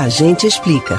A gente explica.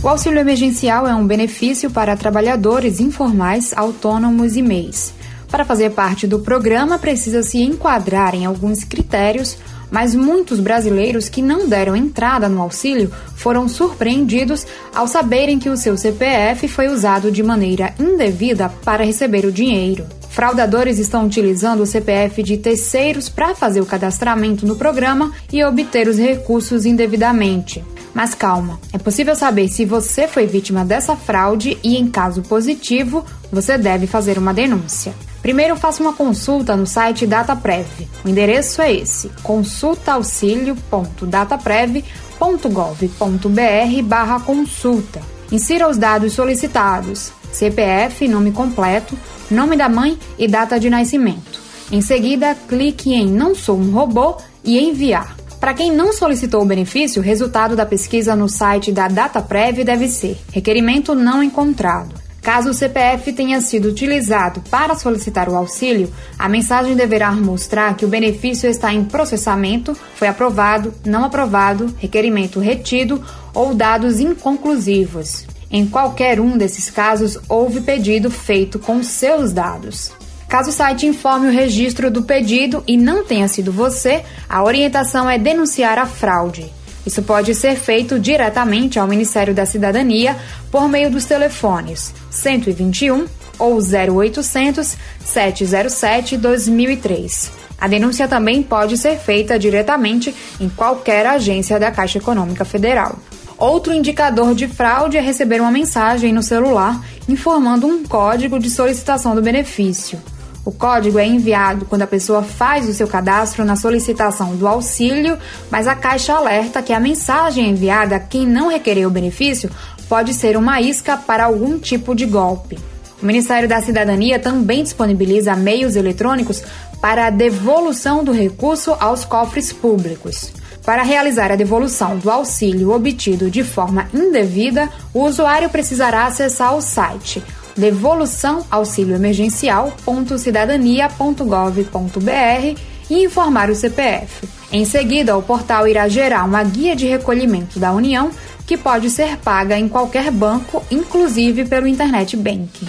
O auxílio emergencial é um benefício para trabalhadores informais, autônomos e MEIs. Para fazer parte do programa, precisa se enquadrar em alguns critérios, mas muitos brasileiros que não deram entrada no auxílio foram surpreendidos ao saberem que o seu CPF foi usado de maneira indevida para receber o dinheiro. Fraudadores estão utilizando o CPF de terceiros para fazer o cadastramento no programa e obter os recursos indevidamente. Mas calma, é possível saber se você foi vítima dessa fraude e, em caso positivo, você deve fazer uma denúncia. Primeiro, faça uma consulta no site DataPrev. O endereço é esse: consultaauxilio.dataprev.gov.br/barra consulta. Insira os dados solicitados: CPF, nome completo, nome da mãe e data de nascimento. Em seguida, clique em Não sou um robô e enviar. Para quem não solicitou o benefício, o resultado da pesquisa no site da DataPrev deve ser requerimento não encontrado. Caso o CPF tenha sido utilizado para solicitar o auxílio, a mensagem deverá mostrar que o benefício está em processamento, foi aprovado, não aprovado, requerimento retido ou dados inconclusivos. Em qualquer um desses casos, houve pedido feito com seus dados. Caso o site informe o registro do pedido e não tenha sido você, a orientação é denunciar a fraude. Isso pode ser feito diretamente ao Ministério da Cidadania por meio dos telefones 121 ou 0800 707 2003. A denúncia também pode ser feita diretamente em qualquer agência da Caixa Econômica Federal. Outro indicador de fraude é receber uma mensagem no celular informando um código de solicitação do benefício. O código é enviado quando a pessoa faz o seu cadastro na solicitação do auxílio, mas a Caixa alerta que a mensagem enviada a quem não requereu o benefício pode ser uma isca para algum tipo de golpe. O Ministério da Cidadania também disponibiliza meios eletrônicos para a devolução do recurso aos cofres públicos. Para realizar a devolução do auxílio obtido de forma indevida, o usuário precisará acessar o site devolução auxílio emergencial.cidadania.gov.br e informar o CPF. Em seguida, o portal irá gerar uma guia de recolhimento da União que pode ser paga em qualquer banco, inclusive pelo Internet Banking.